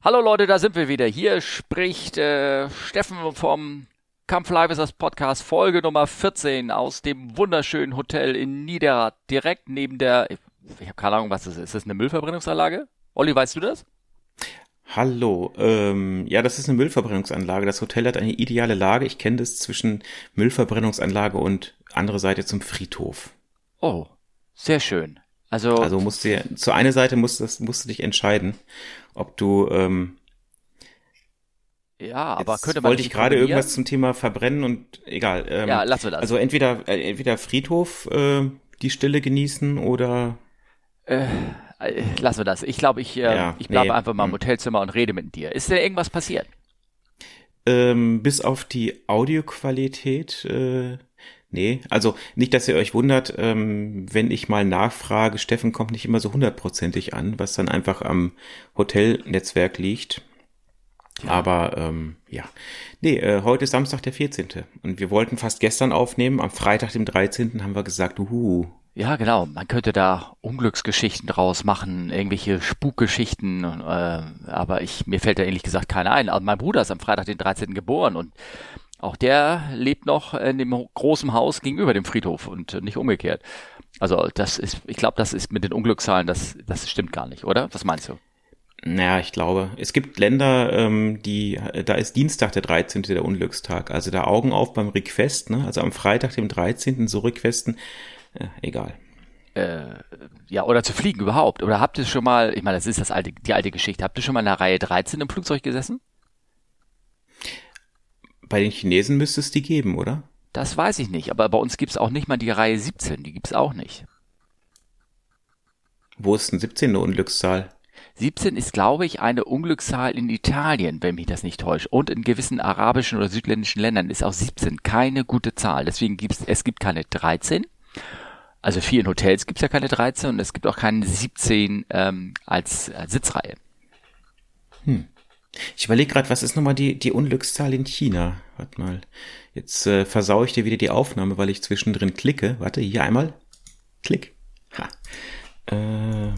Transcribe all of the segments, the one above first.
Hallo Leute, da sind wir wieder. Hier spricht äh, Steffen vom Kampf Live ist das Podcast Folge Nummer 14 aus dem wunderschönen Hotel in Niederrad, direkt neben der, ich habe keine Ahnung, was das ist. Ist das eine Müllverbrennungsanlage? Olli, weißt du das? Hallo, ähm, ja, das ist eine Müllverbrennungsanlage. Das Hotel hat eine ideale Lage. Ich kenne das zwischen Müllverbrennungsanlage und andere Seite zum Friedhof. Oh, sehr schön. Also, also musst du ja, zu einer Seite musst, das, musst du dich entscheiden, ob du ähm, ja, aber könnte man wollte ich gerade irgendwas zum Thema Verbrennen und egal. Ähm, ja, lassen wir das. Also entweder äh, entweder Friedhof äh, die Stille genießen oder äh, äh lassen wir das. Ich glaube, ich äh, ja, ich bleibe nee, einfach mal im hm. Hotelzimmer und rede mit dir. Ist denn irgendwas passiert? Ähm, bis auf die Audioqualität äh, Nee, also nicht, dass ihr euch wundert, ähm, wenn ich mal nachfrage, Steffen kommt nicht immer so hundertprozentig an, was dann einfach am Hotelnetzwerk liegt. Ja. Aber ähm, ja, nee, äh, heute ist Samstag der 14. Und wir wollten fast gestern aufnehmen. Am Freitag, dem 13. haben wir gesagt, uhu. Ja, genau. Man könnte da Unglücksgeschichten draus machen, irgendwelche Spukgeschichten. Äh, aber ich mir fällt da ehrlich gesagt keine ein. Also mein Bruder ist am Freitag, den 13. geboren und auch der lebt noch in dem großen Haus gegenüber dem Friedhof und nicht umgekehrt. Also das ist, ich glaube, das ist mit den Unglückszahlen, das, das stimmt gar nicht, oder? Was meinst du? Naja, ich glaube, es gibt Länder, ähm, die, da ist Dienstag der 13. der Unglückstag. Also da Augen auf beim Request, ne? Also am Freitag, dem 13. so Requesten, äh, egal. Äh, ja, oder zu fliegen überhaupt. Oder habt ihr schon mal, ich meine, das ist das alte, die alte Geschichte, habt ihr schon mal in der Reihe 13 im Flugzeug gesessen? Bei den Chinesen müsste es die geben, oder? Das weiß ich nicht, aber bei uns gibt's auch nicht mal die Reihe 17, die gibt's auch nicht. Wo ist denn 17 eine Unglückszahl? 17 ist, glaube ich, eine Unglückszahl in Italien, wenn mich das nicht täuscht. Und in gewissen arabischen oder südländischen Ländern ist auch 17 keine gute Zahl. Deswegen gibt's, es gibt keine 13. Also vielen Hotels gibt's ja keine 13 und es gibt auch keine 17 ähm, als, als Sitzreihe. Hm. Ich überlege gerade, was ist nochmal die, die Unglückszahl in China? Warte mal. Jetzt äh, versau ich dir wieder die Aufnahme, weil ich zwischendrin klicke. Warte, hier einmal. Klick. Ha. Äh,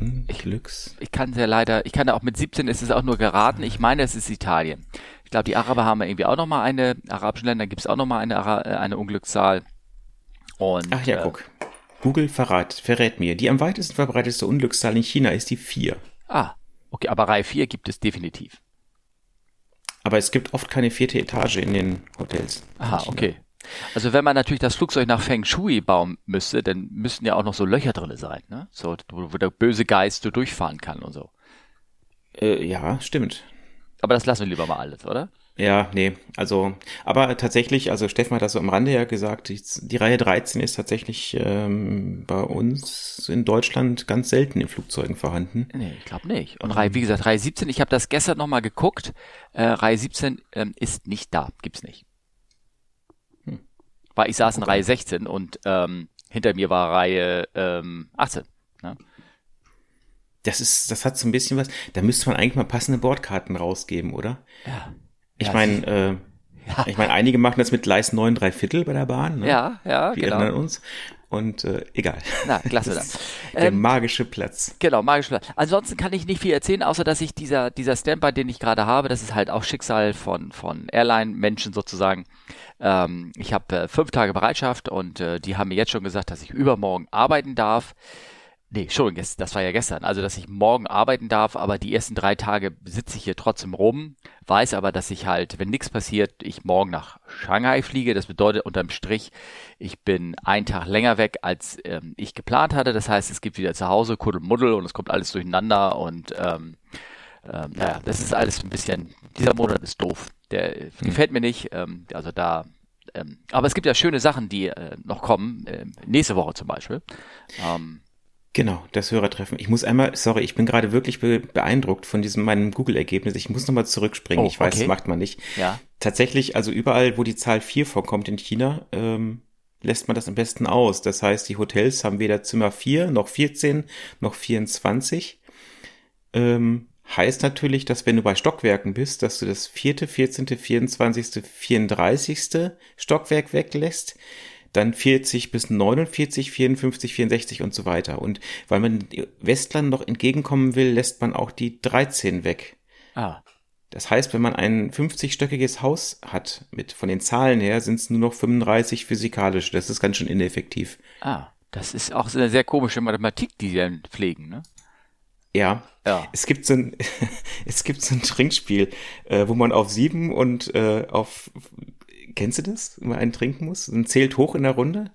Unglücks. Ich, ich kann ja leider, ich kann ja auch mit 17 ist es auch nur geraten. Ich meine, es ist Italien. Ich glaube, die Araber haben irgendwie auch nochmal eine, arabischen Länder gibt es auch nochmal eine, äh, eine Unglückszahl. Und, Ach ja, äh, guck. Google verrat, verrät mir, die am weitesten verbreiteste Unglückszahl in China ist die 4. Ah, Okay, aber Reihe 4 gibt es definitiv. Aber es gibt oft keine vierte Etage in den Hotels. Aha, okay. Also wenn man natürlich das Flugzeug nach Feng Shui bauen müsste, dann müssten ja auch noch so Löcher drinne sein, ne? So, wo, wo der böse Geist so durchfahren kann und so. Äh, ja, stimmt. Aber das lassen wir lieber mal alles, oder? Ja, nee, also, aber tatsächlich, also Steffen hat das so am Rande ja gesagt, die, die Reihe 13 ist tatsächlich ähm, bei uns in Deutschland ganz selten in Flugzeugen vorhanden. Nee, ich glaube nicht. Und Reihe, wie gesagt, Reihe 17, ich habe das gestern nochmal geguckt, äh, Reihe 17 ähm, ist nicht da, gibt's nicht. Hm. Weil ich saß in Reihe 16 und ähm, hinter mir war Reihe ähm, 18. Ne? Das ist, das hat so ein bisschen was, da müsste man eigentlich mal passende Bordkarten rausgeben, oder? Ja. Ich meine, äh, ja. ich meine, einige machen das mit Gleis 9 3 Viertel bei der Bahn. Ne? Ja, ja, Wir genau. erinnern uns. Und äh, egal. Na, klasse dann. Der ähm, magische Platz. Genau, magische Platz. Ansonsten kann ich nicht viel erzählen, außer dass ich dieser, dieser Standby, den ich gerade habe, das ist halt auch Schicksal von, von Airline-Menschen sozusagen. Ähm, ich habe äh, fünf Tage Bereitschaft und äh, die haben mir jetzt schon gesagt, dass ich übermorgen arbeiten darf. Nee, schon, das war ja gestern. Also, dass ich morgen arbeiten darf, aber die ersten drei Tage sitze ich hier trotzdem rum, weiß aber, dass ich halt, wenn nichts passiert, ich morgen nach Shanghai fliege. Das bedeutet unterm Strich, ich bin einen Tag länger weg, als ähm, ich geplant hatte. Das heißt, es gibt wieder zu Hause Kuddelmuddel und es kommt alles durcheinander und ähm, ähm, naja, das ist alles ein bisschen, dieser Monat ist doof. Der hm. gefällt mir nicht. Ähm, also da ähm, aber es gibt ja schöne Sachen, die äh, noch kommen. Äh, nächste Woche zum Beispiel. Ähm, Genau, das Hörertreffen. Ich muss einmal, sorry, ich bin gerade wirklich be beeindruckt von diesem meinem Google-Ergebnis. Ich muss nochmal zurückspringen. Oh, ich weiß, okay. das macht man nicht. Ja. Tatsächlich, also überall, wo die Zahl 4 vorkommt in China, ähm, lässt man das am besten aus. Das heißt, die Hotels haben weder Zimmer 4, noch 14, noch 24. Ähm, heißt natürlich, dass wenn du bei Stockwerken bist, dass du das vierte, 14., 24., 34. Stockwerk weglässt dann 40 bis 49, 54, 64 und so weiter. Und weil man Westlern noch entgegenkommen will, lässt man auch die 13 weg. Ah. Das heißt, wenn man ein 50-stöckiges Haus hat, mit von den Zahlen her, sind es nur noch 35 physikalisch. Das ist ganz schön ineffektiv. Ah. Das ist auch so eine sehr komische Mathematik, die sie dann pflegen, ne? Ja. Ja. Es gibt so ein, es gibt so ein Trinkspiel, äh, wo man auf sieben und äh, auf, kennst du das? Wenn man einen trinken muss? Und zählt hoch in der Runde?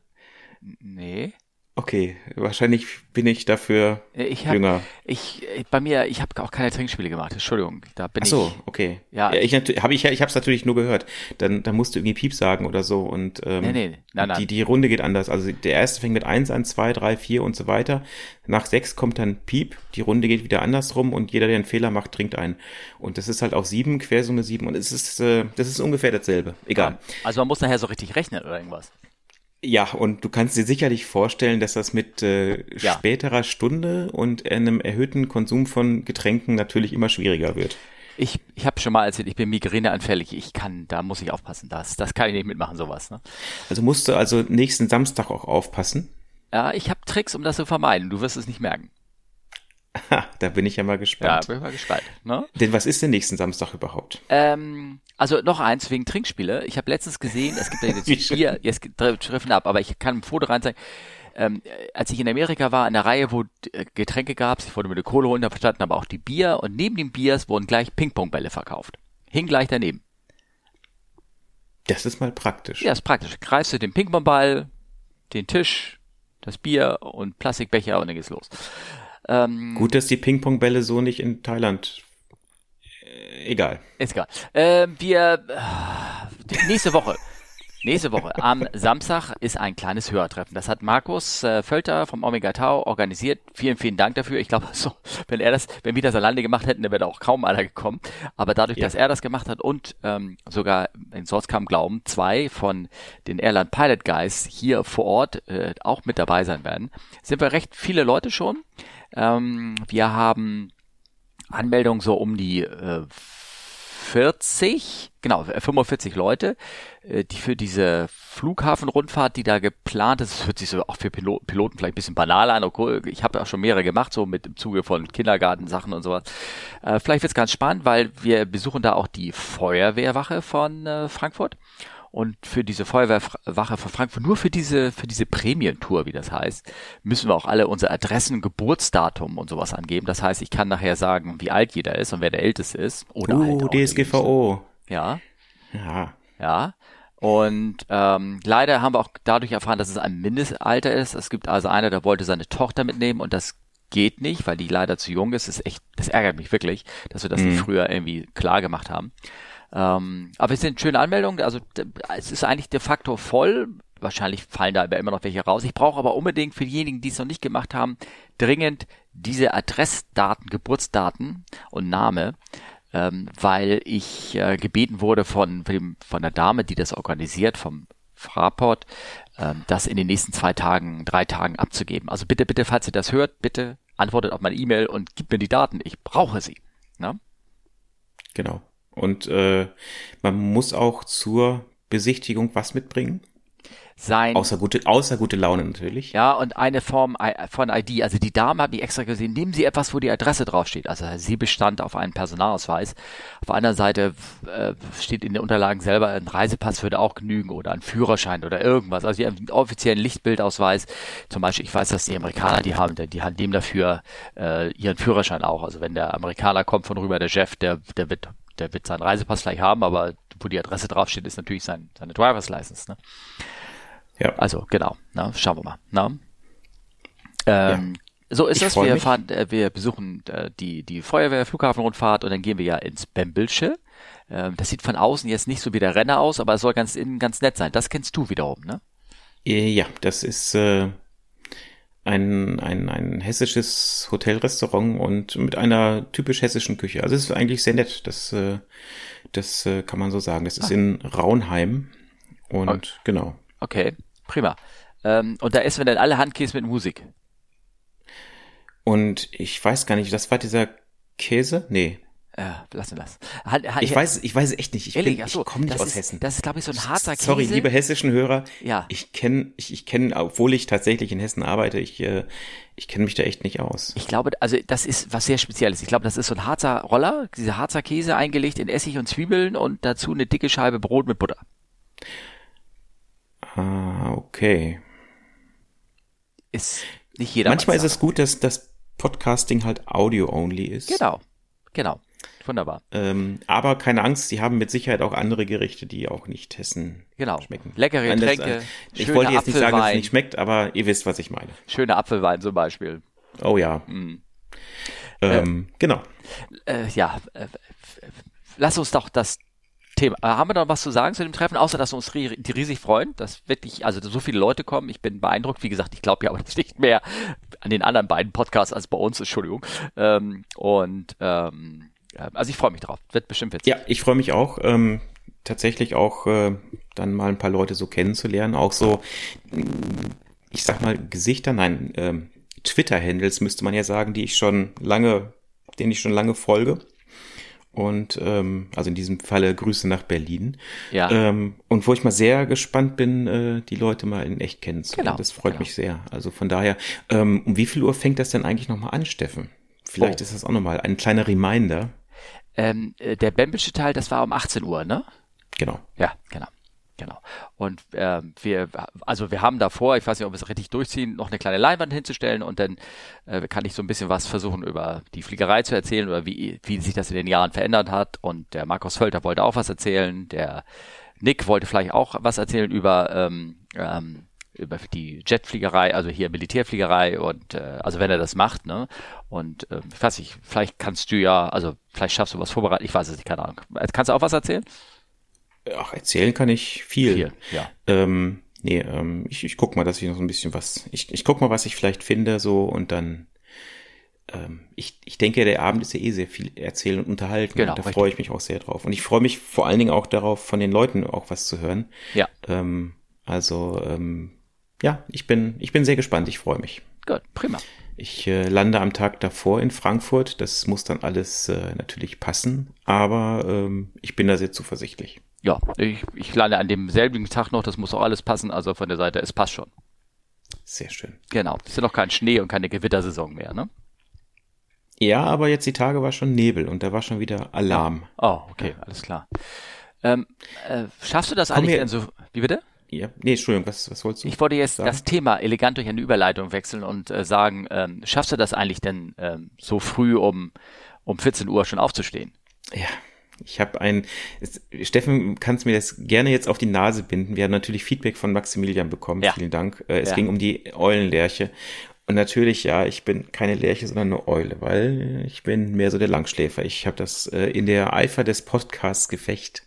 Nee. Okay, wahrscheinlich bin ich dafür Ich hab, jünger. Ich, bei mir, ich habe auch keine Trinkspiele gemacht. Entschuldigung, da bin Ach so, ich. okay. Ja. ich habe ich, ich habe es natürlich nur gehört. Dann, dann musst du irgendwie Piep sagen oder so und ähm, Nee, nee, nein, nein. die die Runde geht anders. Also der erste fängt mit eins an, zwei, drei, vier und so weiter. Nach sechs kommt dann Piep. Die Runde geht wieder andersrum und jeder, der einen Fehler macht, trinkt einen. Und das ist halt auf sieben Quersumme sieben und es ist äh, das ist ungefähr dasselbe. Egal. Also man muss nachher so richtig rechnen oder irgendwas. Ja, und du kannst dir sicherlich vorstellen, dass das mit äh, Ja. späterer Stunde und einem erhöhten Konsum von Getränken natürlich immer schwieriger wird. Ich, ich habe schon mal erzählt, ich bin migräneanfällig. Ich kann, da muss ich aufpassen. Das, das kann ich nicht mitmachen, sowas. Ne? Also musst du also nächsten Samstag auch aufpassen. Ja, ich habe Tricks, um das zu vermeiden. Du wirst es nicht merken. Ha, da bin ich ja mal Ja, gespannt. bin ich mal gespannt. Ne? Denn was ist denn nächsten Samstag überhaupt? Ähm, also noch eins wegen Trinkspiele. Ich habe letztens gesehen, es gibt ja jetzt hier, jetzt Schriften ab, aber ich kann ein Foto rein zeigen. Ähm, als ich in Amerika war, in einer Reihe, wo äh, Getränke gab, ich wurde mir eine Kohle holen, da verstanden aber auch die Bier und neben den Biers wurden gleich Ping-Pong-Bälle verkauft. Hing gleich daneben. Das ist mal praktisch. Ja, ist praktisch. Greifst du den Ping-Pong-Ball, den Tisch, das Bier und Plastikbecher und dann geht's los. Ähm, Gut, dass die Ping-Pong-Bälle so nicht in Thailand. Äh, egal. Ist egal. Ähm, wir äh, nächste Woche. Nächste Woche am Samstag ist ein kleines Hörertreffen. Das hat Markus äh, Völter vom Omega Tau organisiert. Vielen, vielen Dank dafür. Ich glaube, so, wenn er das, wenn wir das alleine gemacht hätten, dann wäre da auch kaum einer gekommen. Aber dadurch, Ja. dass er das gemacht hat und ähm, sogar in Source kam Glauben zwei von den Airline Pilot Guys hier vor Ort äh, auch mit dabei sein werden, sind wir recht viele Leute schon. Ähm, wir haben Anmeldungen so um die äh, 40, genau, 45 Leute, äh, die für diese Flughafenrundfahrt, die da geplant ist, das hört sich so auch für Pilo- Piloten vielleicht ein bisschen banal an, okay, ich habe auch schon mehrere gemacht, so mit im Zuge von Kindergartensachen und sowas. Äh, vielleicht wird's ganz spannend, weil wir besuchen da auch die Feuerwehrwache von äh, Frankfurt. Und für diese Feuerwehrwache von Frankfurt, nur für diese, für diese Prämientour, wie das heißt, müssen wir auch alle unsere Adressen, Geburtsdatum und sowas angeben. Das heißt, ich kann nachher sagen, wie alt jeder ist und wer der Älteste ist. Oder Uh, der Jüngste. DSGVO. Ja, Ja. ja. Und ähm, leider haben wir auch dadurch erfahren, dass es ein Mindestalter ist. Es gibt also einer, der wollte seine Tochter mitnehmen und das geht nicht, weil die leider zu jung ist. Das ist echt, das ärgert mich wirklich, dass wir das nicht früher irgendwie klar gemacht haben. Ähm, aber es sind schöne Anmeldungen. Also es ist eigentlich de facto voll. Wahrscheinlich fallen da immer noch welche raus. Ich brauche aber unbedingt für diejenigen, die es noch nicht gemacht haben, dringend diese Adressdaten, Geburtsdaten und Name, ähm, weil ich äh, gebeten wurde von, von, der Dame, die das organisiert, vom Fraport, ähm, das in den nächsten zwei Tagen, drei Tagen abzugeben. Also bitte, bitte, falls ihr das hört, bitte antwortet auf meine E-Mail und gebt mir die Daten. Ich brauche sie. Ne? Genau. Und äh, man muss auch zur Besichtigung was mitbringen. Sein Außer gute, außer gute Laune natürlich. Ja, und eine Form I- von ID. Also die Dame hat mich extra gesehen, nehmen Sie etwas, wo die Adresse draufsteht. Also sie bestand auf einen Personalausweis. Auf der anderen Seite äh, steht in den Unterlagen selber, ein Reisepass würde auch genügen oder ein Führerschein oder irgendwas. Also einen offiziellen Lichtbildausweis. Zum Beispiel, ich weiß, dass die Amerikaner, die haben, die haben dem dafür äh, ihren Führerschein auch. Also wenn der Amerikaner kommt von rüber, der Chef, der, der wird der wird seinen Reisepass gleich haben, aber wo die Adresse draufsteht, ist natürlich sein, seine Driver's License. Ne? Ja. Also genau, na, schauen wir mal. Na? Ähm, So ist Ich das. Wir, mich. fahren, äh, wir besuchen äh, die, die Feuerwehr, Flughafenrundfahrt und dann gehen wir ja ins Bembelsche. Ähm, das sieht von außen jetzt nicht so wie der Renner aus, aber es soll ganz innen ganz nett sein. Das kennst du wiederum, ne? Äh, Ja, das ist äh, ein, ein, ein hessisches Hotelrestaurant und mit einer typisch hessischen Küche. Also es ist eigentlich sehr nett. Das, äh, das äh, kann man so sagen. Das ist in Raunheim. Und Okay. genau. Okay, prima. Ähm, und da essen wir dann alle Handkäse mit Musik. Und ich weiß gar nicht, das war dieser Käse? Nee. Ja, lass das. Hat, hat, ich weiß, ich weiß echt nicht. Ich, ehrlich, ich komme nicht aus ist, Hessen. Das ist, glaube ich, so ein harter Käse. Sorry, liebe hessischen Hörer. Ja. Ich kenne, ich, ich kenne, obwohl ich tatsächlich in Hessen arbeite, ich, äh, ich kenne mich da echt nicht aus. Ich glaube, also das ist was sehr Spezielles. Ich glaube, das ist so ein Harzer Roller, dieser Harzer Käse eingelegt in Essig und Zwiebeln und dazu eine dicke Scheibe Brot mit Butter. Ah, okay. Ist nicht jeder. Manchmal ist es gut, dass das Podcasting halt Audio-only ist. Genau, genau. Wunderbar. Ähm, aber keine Angst, sie haben mit Sicherheit auch andere Gerichte, die auch nicht Hessen genau. schmecken. Leckere Getränke. Nein, das, ich wollte jetzt nicht sagen, dass es nicht schmeckt, aber ihr wisst, was ich meine. Schöner Apfelwein zum Beispiel. Oh ja. Mm. Ähm, äh, genau. Äh, ja, äh, lass uns doch das Thema. Äh, haben wir noch was zu sagen zu dem Treffen, außer dass wir uns die riesig freuen, dass wirklich, also so viele Leute kommen. Ich bin beeindruckt. Wie gesagt, ich glaube ja aber nicht mehr an den anderen beiden Podcasts als bei uns, Entschuldigung. Ähm, und ähm, also ich freue mich drauf. Wird bestimmt witzig. Ja, ich freue mich auch. Ähm, tatsächlich auch äh, dann mal ein paar Leute so kennenzulernen. Auch so, ich sag mal, Gesichter, nein, ähm, Twitter-Handles müsste man ja sagen, die ich schon lange, denen ich schon lange folge. Und ähm, also in diesem Falle Grüße nach Berlin. Ja. Ähm, und wo ich mal sehr gespannt bin, äh, die Leute mal in echt kennenzulernen. Genau, das freut genau. mich sehr. Also von daher, ähm, um wie viel Uhr fängt das denn eigentlich nochmal an, Steffen? Vielleicht Oh. ist das auch nochmal ein kleiner Reminder. Ähm, äh, der Bambische Teil, das war um 18 Uhr, ne? Genau. Ja, genau. Genau. Und ähm, wir, also wir haben davor, ich weiß nicht, ob wir es richtig durchziehen, noch eine kleine Leinwand hinzustellen und dann äh, kann ich so ein bisschen was versuchen über die Fliegerei zu erzählen oder wie, wie sich das in den Jahren verändert hat. Und der Markus Völter wollte auch was erzählen, der Nick wollte vielleicht auch was erzählen über ähm, ähm, über die Jetfliegerei, also hier Militärfliegerei und äh, also wenn er das macht, ne? Und äh, ich weiß nicht, vielleicht kannst du ja, also vielleicht schaffst du was vorbereiten, ich weiß es nicht, keine Ahnung. Kannst du auch was erzählen? Ach, erzählen kann ich viel. Viel, ja. Ähm, nee, ähm, ich, ich guck mal, dass ich noch so ein bisschen was, ich, ich guck mal, was ich vielleicht finde, so und dann, ähm, ich, ich denke, der Abend ist ja eh sehr viel erzählen und unterhalten. Genau, und da richtig. freue ich mich auch sehr drauf. Und ich freue mich vor allen Dingen auch darauf, von den Leuten auch was zu hören. Ja. Ähm, also, ähm, ja, ich bin, ich bin sehr gespannt, ich freue mich. Gut, prima. Ich äh, lande am Tag davor in Frankfurt. Das muss dann alles äh, natürlich passen, aber ähm, ich bin da sehr zuversichtlich. Ja, ich, ich lande an demselben Tag noch, das muss auch alles passen, also von der Seite, es passt schon. Sehr schön. Genau. Es ist ja noch kein Schnee und keine Gewittersaison mehr, ne? Ja, aber jetzt die Tage war schon Nebel und da war schon wieder Alarm. Oh, okay, alles klar. Ähm, äh, schaffst du das Komm eigentlich so, wie bitte? Ja, nee, Entschuldigung, was, was wolltest du? Ich wollte jetzt sagen? das Thema elegant durch eine Überleitung wechseln und äh, sagen, ähm, schaffst du das eigentlich denn ähm, so früh um, um 14 Uhr schon aufzustehen? Ja, ich habe ein. Es, Steffen, kannst mir das gerne jetzt auf die Nase binden. Wir haben natürlich Feedback von Maximilian bekommen. Ja. Vielen Dank. Äh, es Ja. ging um die Eulenlerche. Und natürlich, ja, ich bin keine Lerche, sondern eine Eule, weil ich bin mehr so der Langschläfer. Ich habe das äh, in der Eifer des Podcasts Gefecht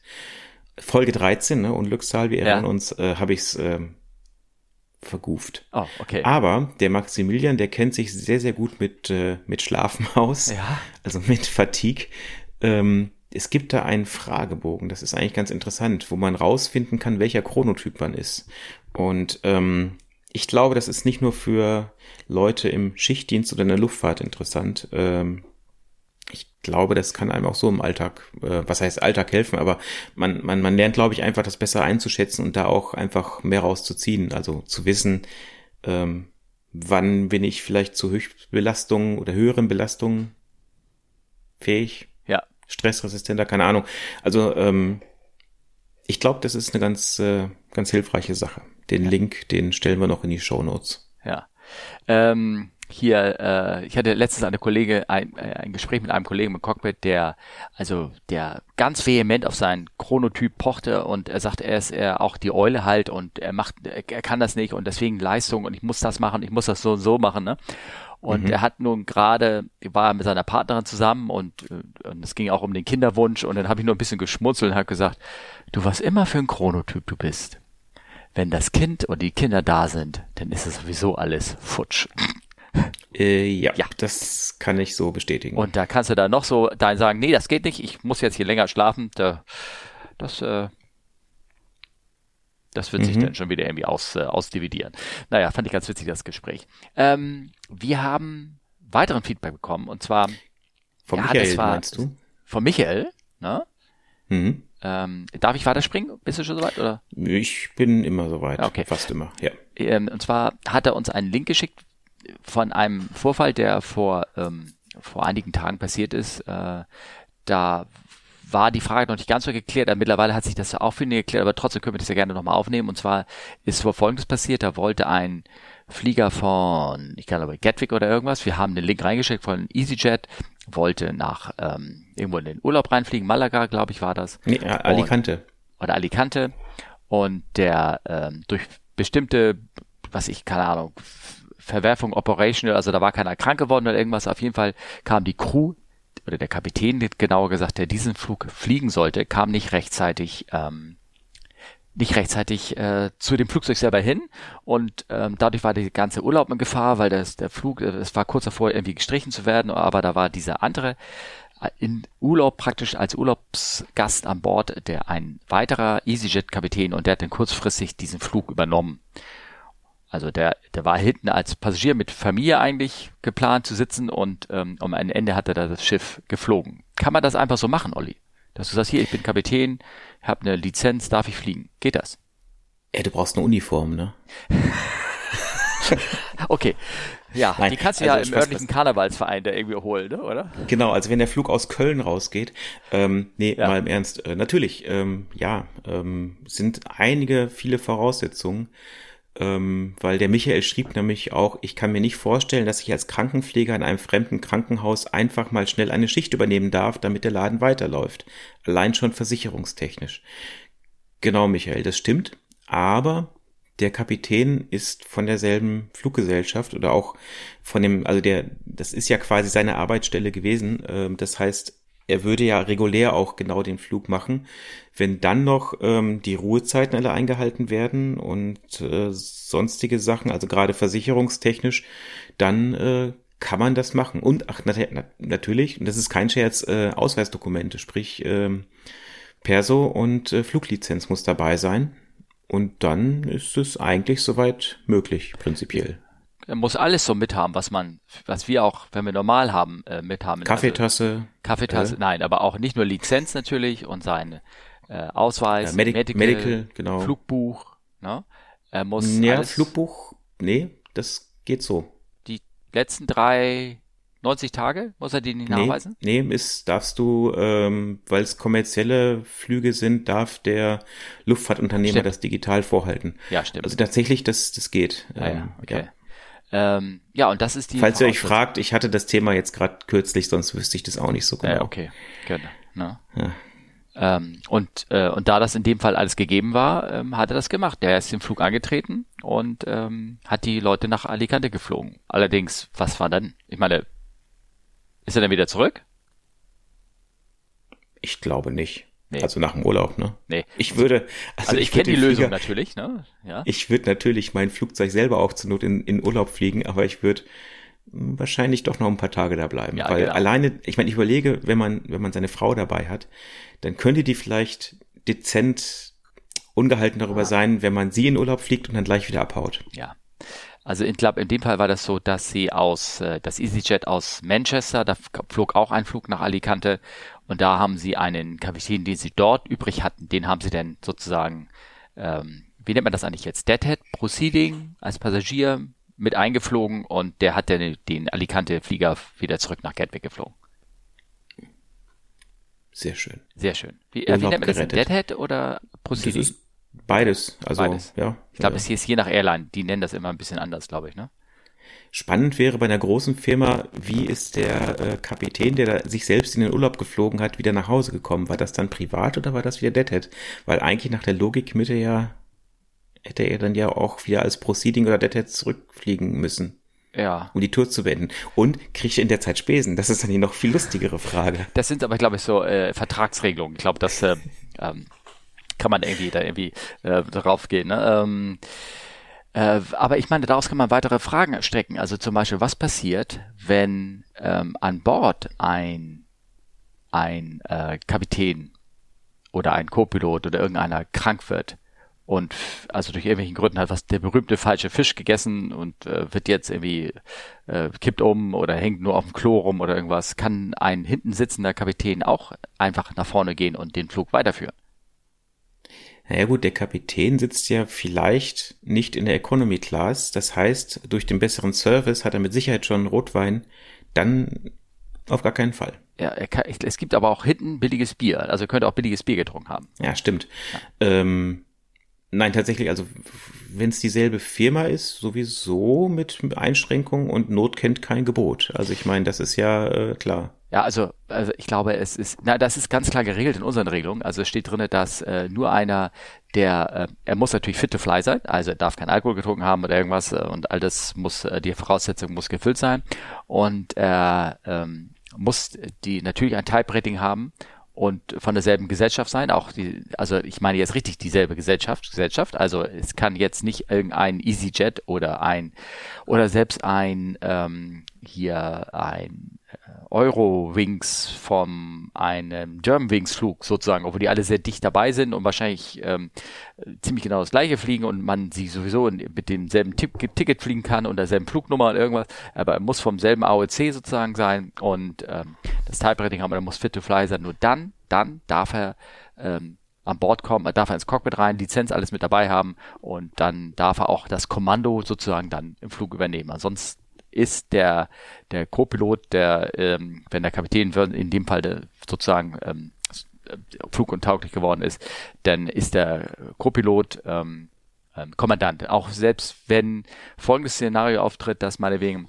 Folge 13, ne, und Glückszahl, wir Ja. erinnern uns, äh, habe ich's ähm, verguft. Oh, okay. Aber der Maximilian, der kennt sich sehr, sehr gut mit, äh, mit Schlafen aus, Ja. also mit Fatigue. Ähm, es gibt da einen Fragebogen, das ist eigentlich ganz interessant, wo man rausfinden kann, welcher Chronotyp man ist. Und ähm, ich glaube, das ist nicht nur für Leute im Schichtdienst oder in der Luftfahrt interessant. Ähm, ich glaube, das kann einem auch so im Alltag, äh, was heißt Alltag helfen, aber man, man, man lernt, glaube ich, einfach das besser einzuschätzen und da auch einfach mehr rauszuziehen. Also zu wissen, ähm, wann bin ich vielleicht zu Höchstbelastungen oder höheren Belastungen fähig, Ja. stressresistenter, keine Ahnung. Also ähm, ich glaube, das ist eine ganz, äh, ganz hilfreiche Sache. Den Link, den stellen wir noch in die Show Notes. Ja. Ähm, hier, äh, ich hatte letztens eine Kollege, ein, äh, ein Gespräch mit einem Kollegen im Cockpit, der, also, der ganz vehement auf seinen Chronotyp pochte und er sagte, er ist er auch die Eule halt und er macht, er kann das nicht und deswegen Leistung und ich muss das machen, ich muss das so und so machen, ne? Und er hat nun gerade, war mit seiner Partnerin zusammen und, äh, und es ging auch um den Kinderwunsch und dann habe ich nur ein bisschen geschmunzelt und habe gesagt, du was immer für ein Chronotyp du bist, wenn das Kind und die Kinder da sind, dann ist es sowieso alles futsch. Äh, ja, Ja. das kann ich so bestätigen. Und da kannst du dann noch so dein sagen, nee, das geht nicht, ich muss jetzt hier länger schlafen. Da, das, äh, das wird sich Mhm. dann schon wieder irgendwie aus, äh, ausdividieren. Naja, fand ich ganz witzig, das Gespräch. Ähm, wir haben weiteren Feedback bekommen und zwar Von ja, Michael war- meinst du? von Michael. Ne? Mhm. Ähm, darf ich weiterspringen? Bist du schon soweit? Oder? Ich bin immer soweit. Okay. Fast immer, ja. Ähm, und zwar hat er uns einen Link geschickt von einem Vorfall, der vor, ähm, vor einigen Tagen passiert ist. Äh, da war die Frage noch nicht ganz so geklärt. Mittlerweile hat sich das auch für ihn geklärt, aber trotzdem können wir das ja gerne nochmal aufnehmen. Und zwar ist vor Folgendes passiert. Da wollte ein Flieger von, ich glaube, Gatwick oder irgendwas. Wir haben den Link reingeschickt von EasyJet, wollte nach ähm, irgendwo in den Urlaub reinfliegen, Malaga, glaube ich, war das. Nee, Alicante. Und, oder Alicante. Und der ähm, durch bestimmte, was ich, keine Ahnung, Verwerfung operational, also da war keiner krank geworden oder irgendwas. Auf jeden Fall kam die Crew oder der Kapitän, genauer gesagt, der diesen Flug fliegen sollte, kam nicht rechtzeitig ähm, nicht rechtzeitig äh, zu dem Flugzeug selber hin und ähm, dadurch war die ganze Urlaub in Gefahr, weil das der Flug, äh, es war kurz davor irgendwie gestrichen zu werden, aber da war dieser andere äh, in Urlaub praktisch als Urlaubsgast an Bord, der ein weiterer EasyJet-Kapitän und der hat dann kurzfristig diesen Flug übernommen. Also der, der war hinten als Passagier mit Familie eigentlich geplant zu sitzen und ähm, um ein Ende hat er da das Schiff geflogen. Kann man das einfach so machen, Olli? Dass du sagst, hier, ich bin Kapitän, habe eine Lizenz, darf ich fliegen? Geht das? Ja, du brauchst eine Uniform, ne? okay. Ja, Nein, die kannst du also ja im örtlichen Karnevalsverein da irgendwie holen, ne, oder? Genau, also wenn der Flug aus Köln rausgeht, ähm, nee, ja. mal im Ernst, äh, natürlich, ähm, ja, ähm, sind einige, viele Voraussetzungen, ähm, weil der Michael schrieb nämlich auch, ich kann mir nicht vorstellen, dass ich als Krankenpfleger in einem fremden Krankenhaus einfach mal schnell eine Schicht übernehmen darf, damit der Laden weiterläuft. Allein schon versicherungstechnisch. Genau, Michael, das stimmt. Aber der Kapitän ist von derselben Fluggesellschaft oder auch von dem, also der, das ist ja quasi seine Arbeitsstelle gewesen. Ähm, das heißt, er würde ja regulär auch genau den Flug machen. Wenn dann noch ähm, die Ruhezeiten alle eingehalten werden und äh, sonstige Sachen, also gerade versicherungstechnisch, dann äh, kann man das machen. Und ach, nat natürlich, und das ist kein Scherz, äh, Ausweisdokumente, sprich äh, Perso und äh, Fluglizenz muss dabei sein. Und dann ist es eigentlich soweit möglich, prinzipiell. Er muss alles so mithaben, was man, was wir auch, wenn wir normal haben, äh, mithaben. Kaffeetasse. Also, Kaffeetasse, äh. nein, aber auch nicht nur Lizenz natürlich und sein äh, Ausweis, ja, Medi Medical, Medical, genau. Flugbuch. Ne? Er muss ja, alles, Flugbuch, nee, das geht so. Die letzten drei 90 Tage muss er die nicht nachweisen? Nee, nee ist, darfst du, ähm, weil es kommerzielle Flüge sind, darf der Luftfahrtunternehmer stimmt. das digital vorhalten. Ja, stimmt. Also tatsächlich, das, das geht. Ja, ähm, ja okay. Ja. Ähm, ja, und das ist die. Falls ihr euch fragt, ich hatte das Thema jetzt gerade kürzlich, sonst wüsste ich das auch nicht so genau. Ja, okay, gerne. Ne? Ja. Ähm, und, äh, und da das in dem Fall alles gegeben war, ähm, hat er das gemacht. Der ist den Flug angetreten und ähm, hat die Leute nach Alicante geflogen. Allerdings, was war dann? Ich meine, ist er dann wieder zurück? Ich glaube nicht. Nee. Also nach dem Urlaub, ne? Nee. Ich würde, also, also ich, ich kenne die Lösung Flieger, natürlich, ne? Ja. Ich würde natürlich mein Flugzeug selber auch zur Not in, in Urlaub fliegen, aber ich würde wahrscheinlich doch noch ein paar Tage da bleiben. Ja, weil genau. alleine, ich meine, ich überlege, wenn man, wenn man seine Frau dabei hat, dann könnte die vielleicht dezent ungehalten darüber ja. sein, wenn man sie in Urlaub fliegt und dann gleich wieder abhaut. Ja. Also ich glaube, in dem Fall war das so, dass sie aus, äh, das EasyJet aus Manchester, da flog auch ein Flug nach Alicante und da haben sie einen Kapitän, den sie dort übrig hatten, den haben sie dann sozusagen, ähm, wie nennt man das eigentlich jetzt, Deadhead Proceeding als Passagier mit eingeflogen und der hat dann den Alicante-Flieger wieder zurück nach Gatwick geflogen. Sehr schön. Sehr schön. Wie, äh, wie nennt man das? Deadhead oder Proceeding? Das ist beides. Also, beides. ja. Ich glaube, es hier ist je nach Airline. Die nennen das immer ein bisschen anders, glaube ich, ne? Spannend wäre bei einer großen Firma, wie ist der äh, Kapitän, der da sich selbst in den Urlaub geflogen hat, wieder nach Hause gekommen? War das dann privat oder war das wieder Deadhead? Weil eigentlich nach der Logik müsste ja, hätte er dann ja auch wieder als Proceeding oder Deadhead zurückfliegen müssen. Ja. Um die Tour zu beenden. Und kriegt er in der Zeit Spesen? Das ist dann die noch viel lustigere Frage. Das sind aber, glaube ich, so äh, Vertragsregelungen. Ich glaube, das äh, ähm, kann man irgendwie da irgendwie äh, drauf gehen. Ne? Ähm, äh, aber ich meine, daraus kann man weitere Fragen strecken. Also zum Beispiel, was passiert, wenn ähm, an Bord ein, ein äh, Kapitän oder ein Co-Pilot oder irgendeiner krank wird und also durch irgendwelchen Gründen hat was der berühmte falsche Fisch gegessen und äh, wird jetzt irgendwie äh, kippt um oder hängt nur auf dem Klo rum oder irgendwas, kann ein hinten sitzender Kapitän auch einfach nach vorne gehen und den Flug weiterführen. Naja gut, der Kapitän sitzt ja vielleicht nicht in der Economy Class. Das heißt, durch den besseren Service hat er mit Sicherheit schon Rotwein. Dann auf gar keinen Fall. Ja, kann, es gibt aber auch hinten billiges Bier. Also er könnte auch billiges Bier getrunken haben. Ja, stimmt. Ja. Ähm, nein, tatsächlich, also wenn es dieselbe Firma ist, sowieso mit Einschränkungen und Not kennt kein Gebot. Also ich meine, das ist ja äh, klar. Ja, also, also ich glaube, es ist, na, das ist ganz klar geregelt in unseren Regelungen. Also es steht drinne, dass äh, nur einer, der, äh, er muss natürlich fit to fly sein, also er darf kein Alkohol getrunken haben oder irgendwas äh, und all das muss, äh, die Voraussetzung muss gefüllt sein. Und er ähm, muss die natürlich ein Type-Rating haben und von derselben Gesellschaft sein, auch die, also ich meine jetzt richtig dieselbe Gesellschaft, Gesellschaft, also es kann jetzt nicht irgendein EasyJet oder ein oder selbst ein ähm, hier ein Eurowings vom einem Germanwings-Flug sozusagen, obwohl die alle sehr dicht dabei sind und wahrscheinlich ähm, ziemlich genau das gleiche fliegen und man sie sowieso in, mit demselben Ticket fliegen kann und derselben Flugnummer und irgendwas, aber er muss vom selben AOC sozusagen sein und ähm, das Type-Rating haben, er muss fit to fly sein. Nur dann, dann darf er ähm, an Bord kommen, er darf er ins Cockpit rein, Lizenz alles mit dabei haben und dann darf er auch das Kommando sozusagen dann im Flug übernehmen. Ansonsten ist der, der Co-Pilot, der, ähm, wenn der Kapitän in dem Fall der, sozusagen ähm, äh, fluguntauglich geworden ist, dann ist der Co-Pilot ähm, ähm, Kommandant. Auch selbst wenn folgendes Szenario auftritt, dass meinetwegen